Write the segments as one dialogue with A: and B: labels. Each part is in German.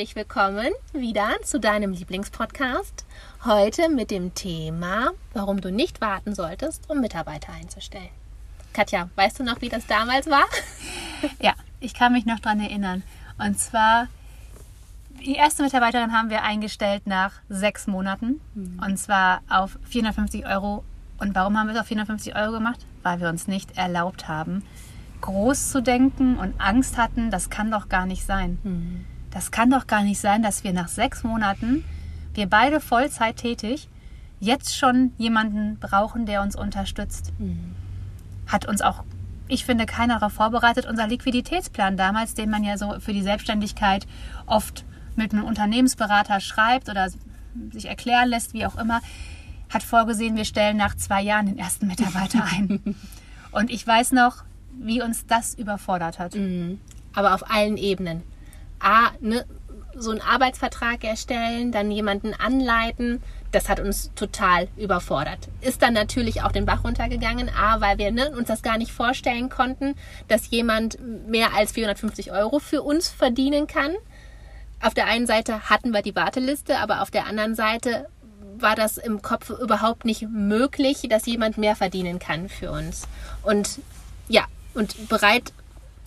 A: Herzlich willkommen wieder zu deinem Lieblingspodcast. Heute mit dem Thema, warum du nicht warten solltest, um Mitarbeiter einzustellen. Katja, weißt du noch, wie das damals war?
B: Ja, ich kann mich noch daran erinnern. Und zwar die erste Mitarbeiterin haben wir eingestellt nach sechs Monaten. Mhm. Und zwar auf 450 Euro. Und warum haben wir es auf 450 Euro gemacht? Weil wir uns nicht erlaubt haben, groß zu denken und Angst hatten, das kann doch gar nicht sein. Mhm. Das kann doch gar nicht sein, dass wir nach sechs Monaten, wir beide Vollzeit tätig, jetzt schon jemanden brauchen, der uns unterstützt. Mhm. Hat uns auch ich finde, keiner darauf vorbereitet. Unser Liquiditätsplan damals, den man ja so für die Selbstständigkeit oft mit einem Unternehmensberater schreibt oder sich erklären lässt, wie auch immer, hat vorgesehen, wir stellen nach zwei Jahren den ersten Mitarbeiter ein. Und ich weiß noch, wie uns das überfordert hat. Mhm.
A: Aber auf allen Ebenen. A, ne, so einen Arbeitsvertrag erstellen, dann jemanden anleiten, das hat uns total überfordert. Ist dann natürlich auch den Bach runtergegangen, A, weil wir ne, uns das gar nicht vorstellen konnten, dass jemand mehr als 450 Euro für uns verdienen kann auf der einen Seite hatten wir die Warteliste, aber auf der anderen Seite war das im Kopf überhaupt nicht möglich, dass jemand mehr verdienen kann für uns. Und ja, und bereit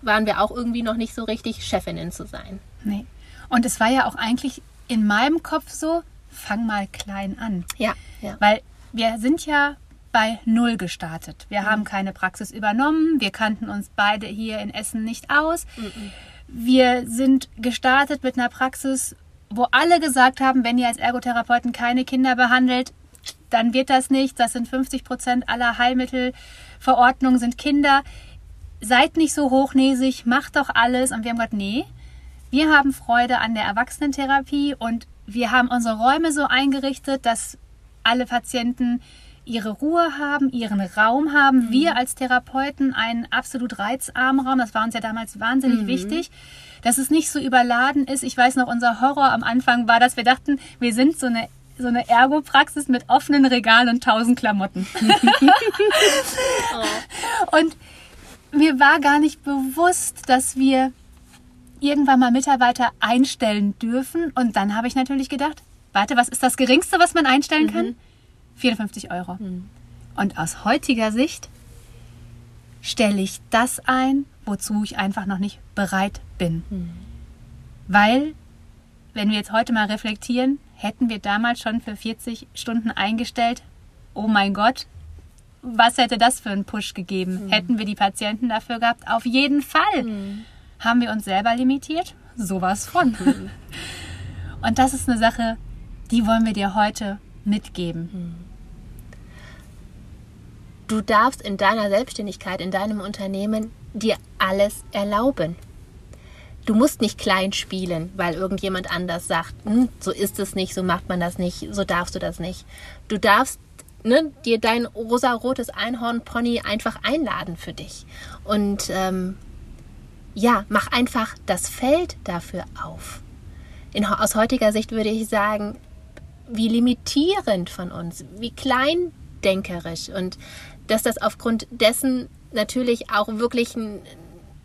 A: waren wir auch irgendwie noch nicht so richtig, Chefinnen zu sein.
B: Nee. Und es war ja auch eigentlich in meinem Kopf so, fang mal klein an.
A: Ja, ja.
B: Weil wir sind ja bei Null gestartet. Wir mhm. haben keine Praxis übernommen. Wir kannten uns beide hier in Essen nicht aus. Mhm. Wir sind gestartet mit einer Praxis, wo alle gesagt haben, wenn ihr als Ergotherapeuten keine Kinder behandelt, dann wird das nicht. Das sind 50 Prozent aller Heilmittelverordnungen sind Kinder. Seid nicht so hochnäsig, macht doch alles. Und wir haben gesagt, nee, wir haben Freude an der Erwachsenentherapie und wir haben unsere Räume so eingerichtet, dass alle Patienten ihre Ruhe haben, ihren Raum haben. Mhm. Wir als Therapeuten einen absolut reizarmen Raum. Das war uns ja damals wahnsinnig mhm. wichtig, dass es nicht so überladen ist. Ich weiß noch, unser Horror am Anfang war, dass wir dachten, wir sind so eine so eine Ergo-Praxis mit offenen Regalen und tausend Klamotten. oh. Und mir war gar nicht bewusst, dass wir irgendwann mal Mitarbeiter einstellen dürfen. Und dann habe ich natürlich gedacht, warte, was ist das Geringste, was man einstellen kann? Mhm. 54 Euro. Mhm. Und aus heutiger Sicht stelle ich das ein, wozu ich einfach noch nicht bereit bin. Mhm. Weil, wenn wir jetzt heute mal reflektieren, hätten wir damals schon für 40 Stunden eingestellt, oh mein Gott, was hätte das für einen Push gegeben? Mhm. Hätten wir die Patienten dafür gehabt? Auf jeden Fall. Mhm. Haben wir uns selber limitiert? Sowas von. Mhm. Und das ist eine Sache, die wollen wir dir heute mitgeben. Mhm.
A: Du darfst in deiner Selbstständigkeit, in deinem Unternehmen dir alles erlauben. Du musst nicht klein spielen, weil irgendjemand anders sagt, hm, so ist es nicht, so macht man das nicht, so darfst du das nicht. Du darfst ne, dir dein rosa-rotes Einhorn-Pony einfach einladen für dich. Und ähm, ja, mach einfach das Feld dafür auf. In, aus heutiger Sicht würde ich sagen, wie limitierend von uns, wie kleindenkerisch und dass das aufgrund dessen natürlich auch wirklich ne,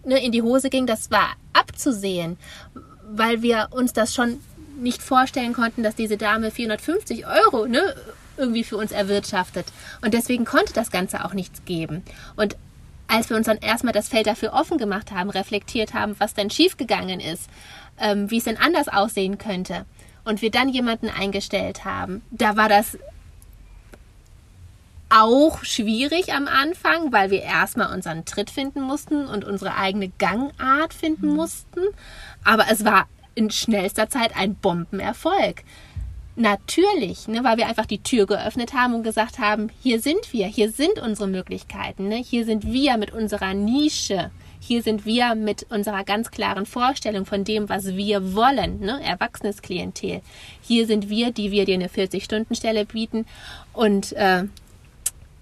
A: in die Hose ging, das war abzusehen, weil wir uns das schon nicht vorstellen konnten, dass diese Dame 450 Euro ne, irgendwie für uns erwirtschaftet. Und deswegen konnte das Ganze auch nichts geben. Und als wir uns dann erstmal das Feld dafür offen gemacht haben, reflektiert haben, was denn schiefgegangen ist, ähm, wie es denn anders aussehen könnte, und wir dann jemanden eingestellt haben, da war das auch schwierig am Anfang, weil wir erstmal unseren Tritt finden mussten und unsere eigene Gangart finden mhm. mussten. Aber es war in schnellster Zeit ein Bombenerfolg. Natürlich, ne, weil wir einfach die Tür geöffnet haben und gesagt haben, hier sind wir, hier sind unsere Möglichkeiten, ne, hier sind wir mit unserer Nische, hier sind wir mit unserer ganz klaren Vorstellung von dem, was wir wollen, ne, erwachsenes Klientel. Hier sind wir, die wir dir eine 40-Stunden-Stelle bieten und äh,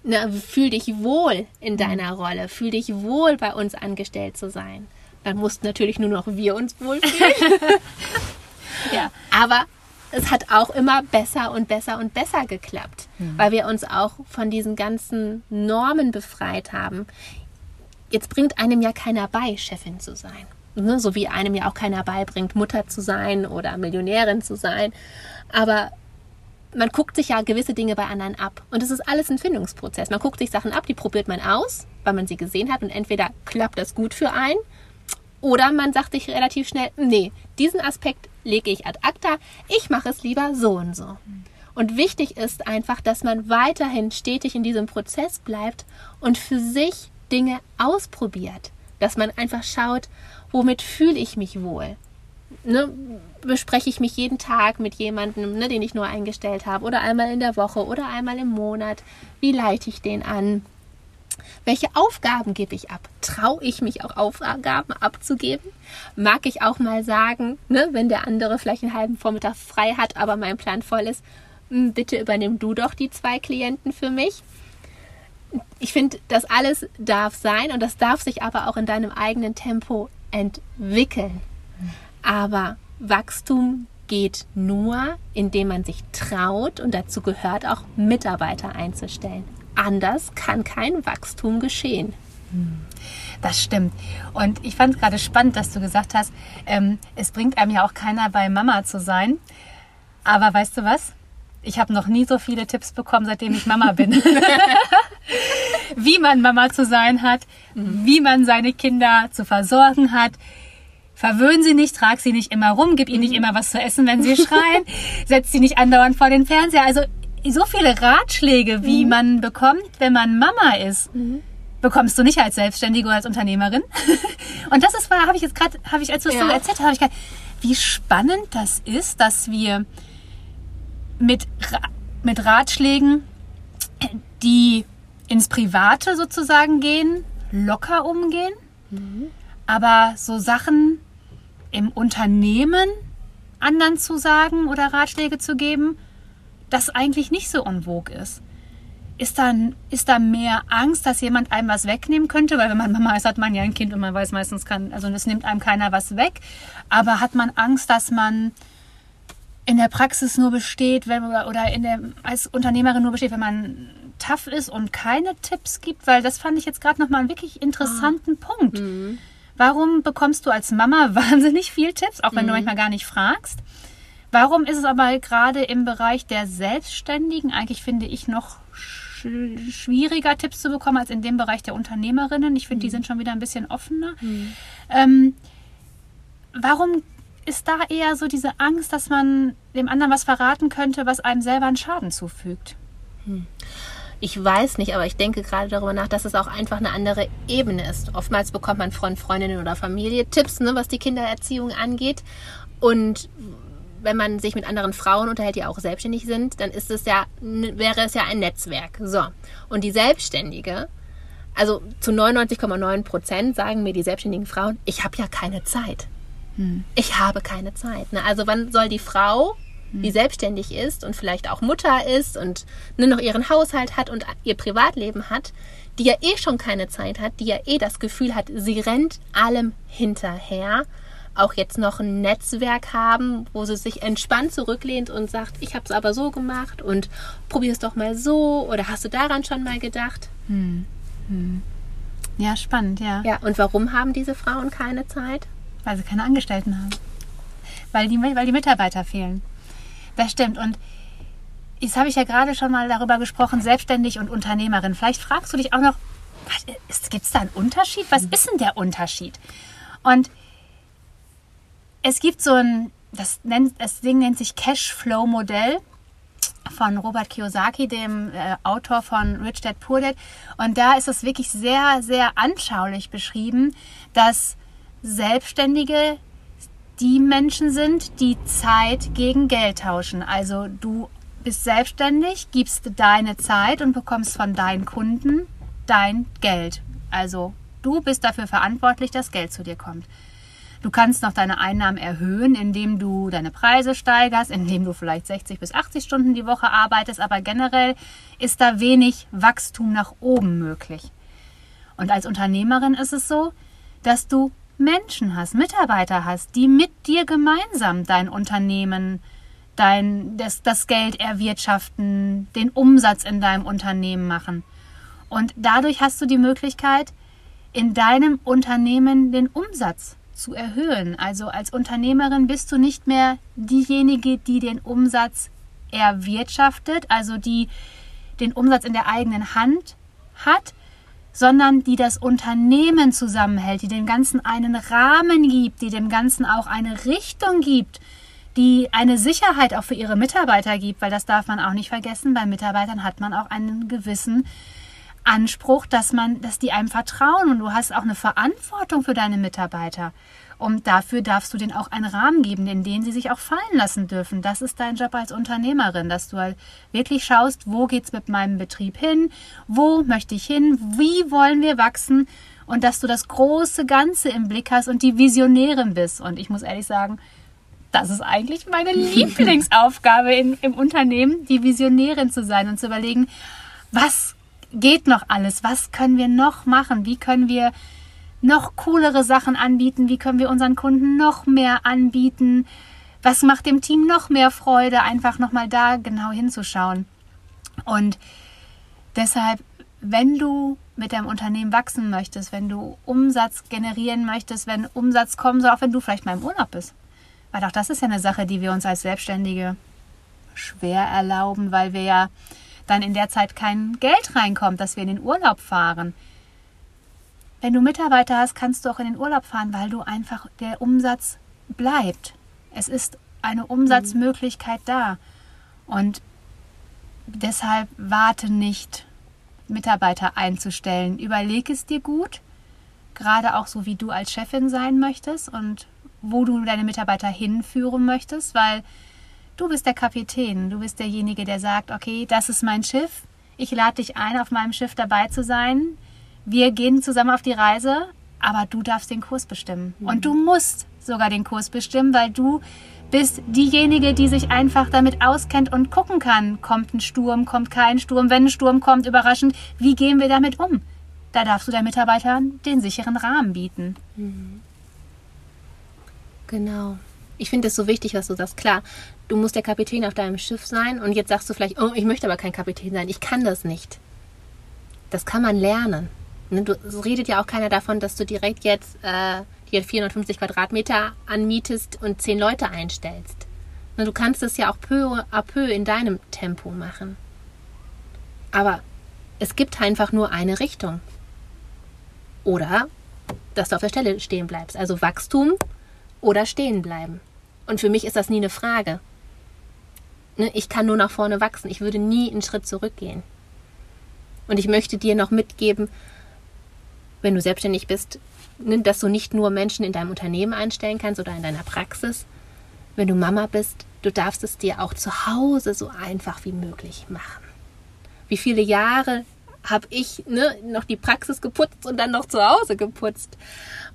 A: ne, fühl dich wohl in mhm. deiner Rolle, fühl dich wohl bei uns angestellt zu sein. Dann mussten natürlich nur noch wir uns wohlfühlen. ja, aber es hat auch immer besser und besser und besser geklappt, mhm. weil wir uns auch von diesen ganzen Normen befreit haben. Jetzt bringt einem ja keiner bei, Chefin zu sein. Ne? So wie einem ja auch keiner beibringt, Mutter zu sein oder Millionärin zu sein. Aber man guckt sich ja gewisse Dinge bei anderen ab. Und es ist alles ein Findungsprozess. Man guckt sich Sachen ab, die probiert man aus, weil man sie gesehen hat. Und entweder klappt das gut für einen oder man sagt sich relativ schnell, nee, diesen Aspekt lege ich ad acta, ich mache es lieber so und so. Und wichtig ist einfach, dass man weiterhin stetig in diesem Prozess bleibt und für sich Dinge ausprobiert. Dass man einfach schaut, womit fühle ich mich wohl? Ne, bespreche ich mich jeden Tag mit jemandem, ne, den ich nur eingestellt habe, oder einmal in der Woche oder einmal im Monat. Wie leite ich den an? Welche Aufgaben gebe ich ab? Traue ich mich auch Aufgaben abzugeben? Mag ich auch mal sagen, ne, wenn der andere vielleicht einen halben Vormittag frei hat, aber mein Plan voll ist, hm, bitte übernimm du doch die zwei Klienten für mich. Ich finde, das alles darf sein und das darf sich aber auch in deinem eigenen Tempo entwickeln. Aber Wachstum geht nur, indem man sich traut und dazu gehört auch Mitarbeiter einzustellen anders kann kein Wachstum geschehen.
B: Das stimmt. Und ich fand es gerade spannend, dass du gesagt hast, ähm, es bringt einem ja auch keiner bei Mama zu sein. Aber weißt du was? Ich habe noch nie so viele Tipps bekommen, seitdem ich Mama bin. wie man Mama zu sein hat, mhm. wie man seine Kinder zu versorgen hat. Verwöhn sie nicht, trag sie nicht immer rum, gib ihnen nicht mhm. immer was zu essen, wenn sie schreien, setz sie nicht andauernd vor den Fernseher. Also so viele Ratschläge, wie mhm. man bekommt, wenn man Mama ist. Mhm. Bekommst du nicht als Selbstständige oder als Unternehmerin? Und das ist, habe ich jetzt gerade, habe ich, als du es ja. so erzählt habe ich gedacht, wie spannend das ist, dass wir mit, mit Ratschlägen, die ins Private sozusagen gehen, locker umgehen. Mhm. Aber so Sachen im Unternehmen anderen zu sagen oder Ratschläge zu geben, das eigentlich nicht so en vogue ist. Ist da, ist da mehr Angst, dass jemand einem was wegnehmen könnte? Weil wenn man Mama ist, hat man ja ein Kind und man weiß meistens kann, also es nimmt einem keiner was weg. Aber hat man Angst, dass man in der Praxis nur besteht, wenn, oder in der, als Unternehmerin nur besteht, wenn man tough ist und keine Tipps gibt? Weil das fand ich jetzt gerade nochmal einen wirklich interessanten ah. Punkt. Mhm. Warum bekommst du als Mama wahnsinnig viel Tipps, auch wenn mhm. du manchmal gar nicht fragst? Warum ist es aber gerade im Bereich der Selbstständigen eigentlich, finde ich, noch schwieriger Tipps zu bekommen als in dem Bereich der Unternehmerinnen? Ich finde, mhm. die sind schon wieder ein bisschen offener. Mhm. Ähm, warum ist da eher so diese Angst, dass man dem anderen was verraten könnte, was einem selber einen Schaden zufügt?
A: Hm. Ich weiß nicht, aber ich denke gerade darüber nach, dass es auch einfach eine andere Ebene ist. Oftmals bekommt man von Freundinnen oder Familie Tipps, ne, was die Kindererziehung angeht. Und wenn man sich mit anderen Frauen unterhält, die auch selbstständig sind, dann ist es ja, wäre es ja ein Netzwerk. So. Und die Selbstständige, also zu 99,9 Prozent sagen mir die selbstständigen Frauen, ich habe ja keine Zeit. Hm. Ich habe keine Zeit. Ne? Also wann soll die Frau, hm. die selbstständig ist und vielleicht auch Mutter ist und nur noch ihren Haushalt hat und ihr Privatleben hat, die ja eh schon keine Zeit hat, die ja eh das Gefühl hat, sie rennt allem hinterher auch jetzt noch ein Netzwerk haben, wo sie sich entspannt zurücklehnt und sagt, ich habe es aber so gemacht und probier es doch mal so oder hast du daran schon mal gedacht? Hm.
B: Hm. Ja, spannend, ja.
A: Ja, und warum haben diese Frauen keine Zeit?
B: Weil sie keine Angestellten haben. Weil die, weil die Mitarbeiter fehlen. Das stimmt. Und jetzt habe ich ja gerade schon mal darüber gesprochen, selbstständig und Unternehmerin. Vielleicht fragst du dich auch noch, gibt es da einen Unterschied? Was hm. ist denn der Unterschied? Und es gibt so ein, das, nennt, das Ding nennt sich Cashflow-Modell von Robert Kiyosaki, dem äh, Autor von Rich Dad Poor Dad. Und da ist es wirklich sehr, sehr anschaulich beschrieben, dass Selbstständige die Menschen sind, die Zeit gegen Geld tauschen. Also du bist selbstständig, gibst deine Zeit und bekommst von deinen Kunden dein Geld. Also du bist dafür verantwortlich, dass Geld zu dir kommt. Du kannst noch deine Einnahmen erhöhen, indem du deine Preise steigerst, indem du vielleicht 60 bis 80 Stunden die Woche arbeitest, aber generell ist da wenig Wachstum nach oben möglich. Und als Unternehmerin ist es so, dass du Menschen hast, Mitarbeiter hast, die mit dir gemeinsam dein Unternehmen, dein, das, das Geld erwirtschaften, den Umsatz in deinem Unternehmen machen. Und dadurch hast du die Möglichkeit, in deinem Unternehmen den Umsatz zu erhöhen. Also als Unternehmerin bist du nicht mehr diejenige, die den Umsatz erwirtschaftet, also die den Umsatz in der eigenen Hand hat, sondern die das Unternehmen zusammenhält, die dem Ganzen einen Rahmen gibt, die dem Ganzen auch eine Richtung gibt, die eine Sicherheit auch für ihre Mitarbeiter gibt, weil das darf man auch nicht vergessen. Bei Mitarbeitern hat man auch einen gewissen Anspruch, dass man, dass die einem vertrauen und du hast auch eine Verantwortung für deine Mitarbeiter. Und dafür darfst du denen auch einen Rahmen geben, in den sie sich auch fallen lassen dürfen. Das ist dein Job als Unternehmerin, dass du halt wirklich schaust, wo geht's mit meinem Betrieb hin, wo möchte ich hin, wie wollen wir wachsen und dass du das große Ganze im Blick hast und die Visionärin bist. Und ich muss ehrlich sagen, das ist eigentlich meine Lieblingsaufgabe in, im Unternehmen, die Visionärin zu sein und zu überlegen, was geht noch alles? Was können wir noch machen? Wie können wir noch coolere Sachen anbieten? Wie können wir unseren Kunden noch mehr anbieten? Was macht dem Team noch mehr Freude, einfach nochmal da genau hinzuschauen? Und deshalb, wenn du mit deinem Unternehmen wachsen möchtest, wenn du Umsatz generieren möchtest, wenn Umsatz kommen soll, auch wenn du vielleicht mal im Urlaub bist. Weil auch das ist ja eine Sache, die wir uns als Selbstständige schwer erlauben, weil wir ja dann in der Zeit kein Geld reinkommt, dass wir in den Urlaub fahren. Wenn du Mitarbeiter hast, kannst du auch in den Urlaub fahren, weil du einfach der Umsatz bleibt. Es ist eine Umsatzmöglichkeit da. Und deshalb warte nicht, Mitarbeiter einzustellen. Überleg es dir gut, gerade auch so wie du als Chefin sein möchtest und wo du deine Mitarbeiter hinführen möchtest, weil Du bist der Kapitän, du bist derjenige, der sagt, okay, das ist mein Schiff, ich lade dich ein, auf meinem Schiff dabei zu sein. Wir gehen zusammen auf die Reise, aber du darfst den Kurs bestimmen. Mhm. Und du musst sogar den Kurs bestimmen, weil du bist diejenige, die sich einfach damit auskennt und gucken kann, kommt ein Sturm, kommt kein Sturm, wenn ein Sturm kommt, überraschend, wie gehen wir damit um? Da darfst du deinen Mitarbeitern den sicheren Rahmen bieten. Mhm.
A: Genau. Ich finde es so wichtig, was du sagst. Klar, du musst der Kapitän auf deinem Schiff sein und jetzt sagst du vielleicht, oh, ich möchte aber kein Kapitän sein, ich kann das nicht. Das kann man lernen. Ne, du, es redet ja auch keiner davon, dass du direkt jetzt äh, dir 450 Quadratmeter anmietest und zehn Leute einstellst. Ne, du kannst es ja auch peu à peu in deinem Tempo machen. Aber es gibt einfach nur eine Richtung. Oder dass du auf der Stelle stehen bleibst. Also Wachstum oder stehen bleiben. Und für mich ist das nie eine Frage. Ne, ich kann nur nach vorne wachsen. Ich würde nie einen Schritt zurückgehen. Und ich möchte dir noch mitgeben, wenn du selbstständig bist, ne, dass du nicht nur Menschen in deinem Unternehmen einstellen kannst oder in deiner Praxis. Wenn du Mama bist, du darfst es dir auch zu Hause so einfach wie möglich machen. Wie viele Jahre habe ich ne, noch die Praxis geputzt und dann noch zu Hause geputzt?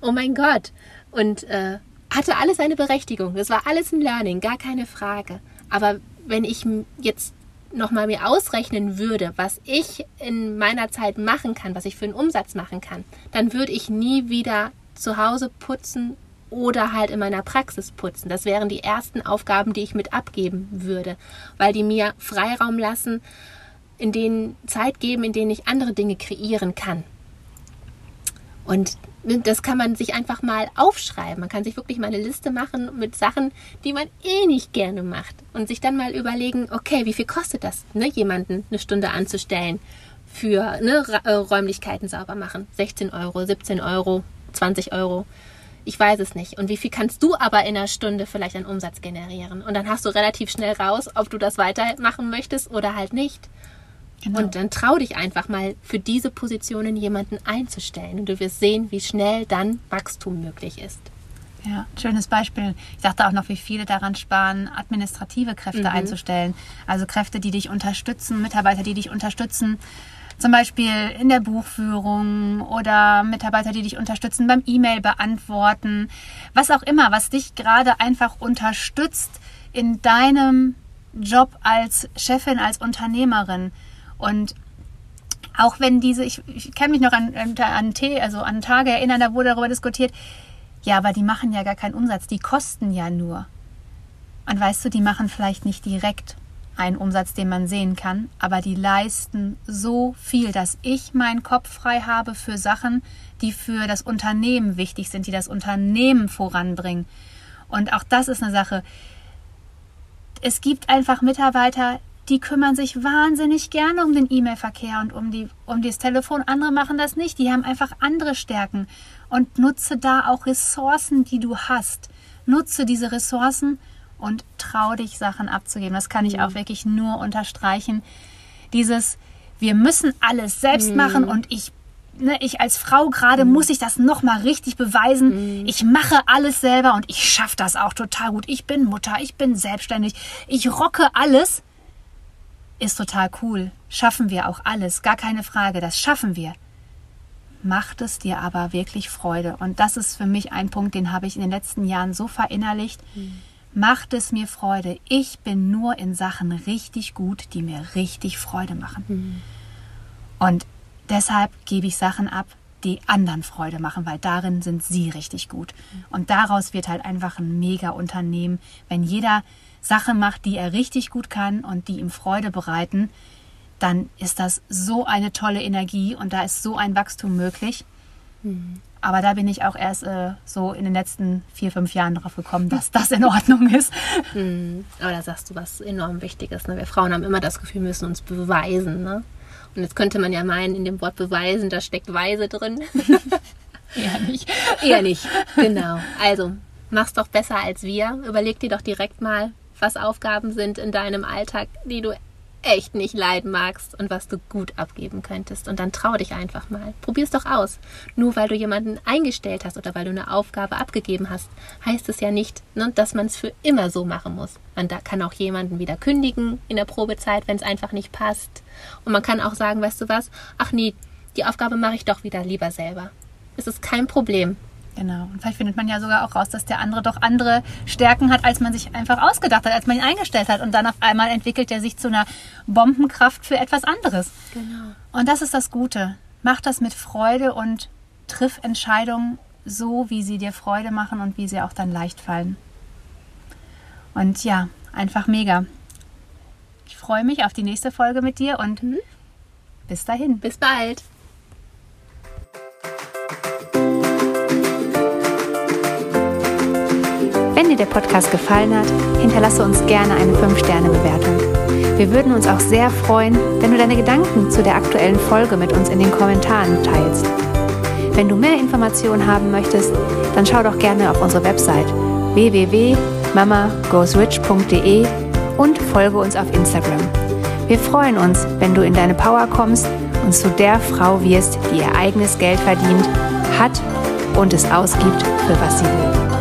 A: Oh mein Gott. Und äh, hatte alles eine Berechtigung. Das war alles ein Learning, gar keine Frage. Aber wenn ich jetzt nochmal mir ausrechnen würde, was ich in meiner Zeit machen kann, was ich für einen Umsatz machen kann, dann würde ich nie wieder zu Hause putzen oder halt in meiner Praxis putzen. Das wären die ersten Aufgaben, die ich mit abgeben würde, weil die mir Freiraum lassen, in denen Zeit geben, in denen ich andere Dinge kreieren kann. Und das kann man sich einfach mal aufschreiben. Man kann sich wirklich mal eine Liste machen mit Sachen, die man eh nicht gerne macht. Und sich dann mal überlegen, okay, wie viel kostet das, ne, jemanden eine Stunde anzustellen für ne, äh, Räumlichkeiten sauber machen? 16 Euro, 17 Euro, 20 Euro. Ich weiß es nicht. Und wie viel kannst du aber in einer Stunde vielleicht an Umsatz generieren? Und dann hast du relativ schnell raus, ob du das weitermachen möchtest oder halt nicht. Genau. Und dann trau dich einfach mal für diese Positionen jemanden einzustellen und du wirst sehen, wie schnell dann Wachstum möglich ist.
B: Ja, schönes Beispiel. Ich dachte auch noch, wie viele daran sparen, administrative Kräfte mhm. einzustellen. Also Kräfte, die dich unterstützen, Mitarbeiter, die dich unterstützen. Zum Beispiel in der Buchführung oder Mitarbeiter, die dich unterstützen beim E-Mail beantworten. Was auch immer, was dich gerade einfach unterstützt in deinem Job als Chefin, als Unternehmerin. Und auch wenn diese, ich, ich kann mich noch an, an, an, also an Tage erinnern, da wurde darüber diskutiert, ja, aber die machen ja gar keinen Umsatz, die kosten ja nur. Und weißt du, die machen vielleicht nicht direkt einen Umsatz, den man sehen kann, aber die leisten so viel, dass ich meinen Kopf frei habe für Sachen, die für das Unternehmen wichtig sind, die das Unternehmen voranbringen. Und auch das ist eine Sache. Es gibt einfach Mitarbeiter, die kümmern sich wahnsinnig gerne um den E-Mail-Verkehr und um, die, um das Telefon. Andere machen das nicht. Die haben einfach andere Stärken. Und nutze da auch Ressourcen, die du hast. Nutze diese Ressourcen und trau dich, Sachen abzugeben. Das kann ich auch mhm. wirklich nur unterstreichen. Dieses, wir müssen alles selbst mhm. machen und ich Ne, ich als Frau gerade mhm. muss ich das nochmal richtig beweisen. Mhm. Ich mache alles selber und ich schaffe das auch total gut. Ich bin Mutter, ich bin selbstständig, ich rocke alles ist total cool. Schaffen wir auch alles, gar keine Frage, das schaffen wir. Macht es dir aber wirklich Freude. Und das ist für mich ein Punkt, den habe ich in den letzten Jahren so verinnerlicht. Mhm. Macht es mir Freude. Ich bin nur in Sachen richtig gut, die mir richtig Freude machen. Mhm. Und deshalb gebe ich Sachen ab, die anderen Freude machen, weil darin sind sie richtig gut. Und daraus wird halt einfach ein mega Unternehmen, wenn jeder Sache macht, die er richtig gut kann und die ihm Freude bereiten, dann ist das so eine tolle Energie und da ist so ein Wachstum möglich. Mhm. Aber da bin ich auch erst äh, so in den letzten vier, fünf Jahren darauf gekommen, dass das in Ordnung ist.
A: Mhm. Aber da sagst du was enorm Wichtiges. Ne? Wir Frauen haben immer das Gefühl, wir müssen uns beweisen. Ne? Und jetzt könnte man ja meinen, in dem Wort beweisen, da steckt Weise drin.
B: Eher nicht.
A: Eher nicht, genau. Also, mach's doch besser als wir. Überleg dir doch direkt mal, was Aufgaben sind in deinem Alltag, die du echt nicht leiden magst und was du gut abgeben könntest. Und dann trau dich einfach mal. Probier es doch aus. Nur weil du jemanden eingestellt hast oder weil du eine Aufgabe abgegeben hast, heißt es ja nicht, ne, dass man es für immer so machen muss. Man da kann auch jemanden wieder kündigen in der Probezeit, wenn es einfach nicht passt. Und man kann auch sagen, weißt du was? Ach nee, die Aufgabe mache ich doch wieder lieber selber. Es ist kein Problem.
B: Genau. Und vielleicht findet man ja sogar auch raus, dass der andere doch andere Stärken hat, als man sich einfach ausgedacht hat, als man ihn eingestellt hat. Und dann auf einmal entwickelt er sich zu einer Bombenkraft für etwas anderes. Genau. Und das ist das Gute. Mach das mit Freude und triff Entscheidungen so, wie sie dir Freude machen und wie sie auch dann leicht fallen. Und ja, einfach mega. Ich freue mich auf die nächste Folge mit dir und mhm. bis dahin.
A: Bis bald.
B: Dir der Podcast gefallen hat, hinterlasse uns gerne eine 5-Sterne-Bewertung. Wir würden uns auch sehr freuen, wenn du deine Gedanken zu der aktuellen Folge mit uns in den Kommentaren teilst. Wenn du mehr Informationen haben möchtest, dann schau doch gerne auf unsere Website www.mamagoesrich.de und folge uns auf Instagram. Wir freuen uns, wenn du in deine Power kommst und zu der Frau wirst, die ihr eigenes Geld verdient, hat und es ausgibt, für was sie will.